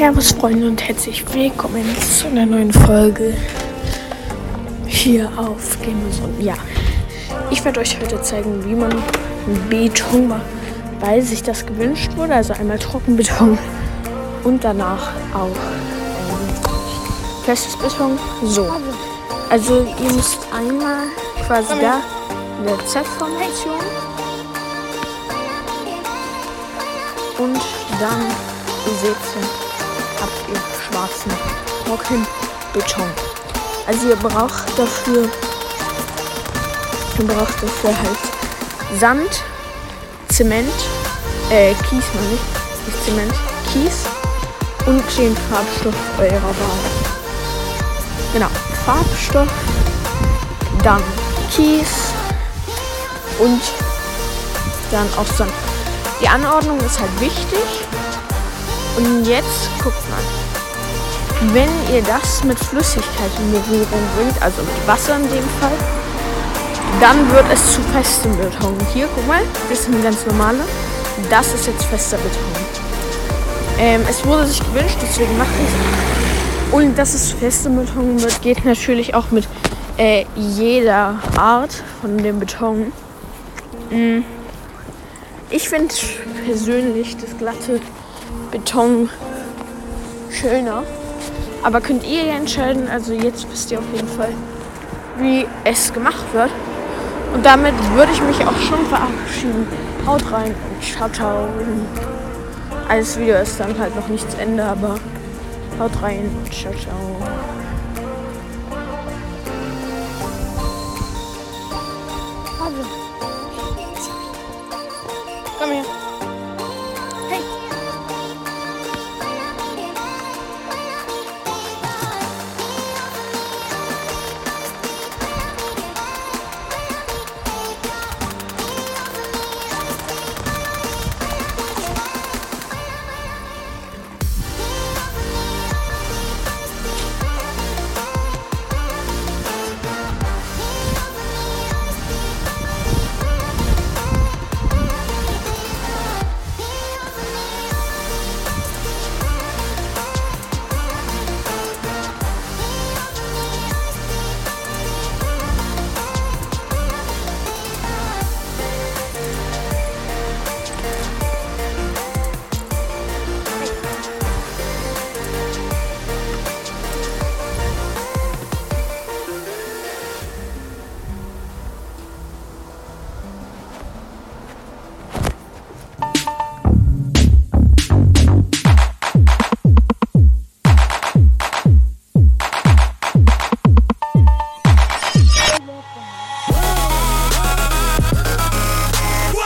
Servus Freunde und herzlich willkommen zu einer neuen Folge hier auf Gamerzone. Ja, ich werde euch heute zeigen, wie man Beton macht, weil sich das gewünscht wurde. Also einmal Trockenbeton und danach auch ähm, festes Beton. So, also ihr müsst einmal quasi da in der Z-Formation und dann, ihr habt ihr schwarzen Trockenbeton. Also ihr braucht dafür, ihr braucht dafür halt Sand, Zement, äh, Kies meine ich, nicht Zement, Kies und den Farbstoff eurer Wahl. Genau, Farbstoff, dann Kies und dann auch Sand. Die Anordnung ist halt wichtig. Und jetzt guckt mal. Wenn ihr das mit Flüssigkeit in Berührung bringt, also mit Wasser in dem Fall, dann wird es zu festem Beton. Hier, guck mal, das ist ein ganz normaler. Das ist jetzt fester Beton. Ähm, es wurde sich gewünscht, deswegen mache ich es. Und dass es fester Beton wird, geht natürlich auch mit äh, jeder Art von dem Beton. Mhm. Ich finde persönlich das glatte Beton schöner. Aber könnt ihr ja entscheiden, also jetzt wisst ihr auf jeden Fall, wie es gemacht wird. Und damit würde ich mich auch schon verabschieden. Haut rein und ciao, ciao. Alles Video ist dann halt noch nichts Ende, aber haut rein und ciao, ciao. Come here.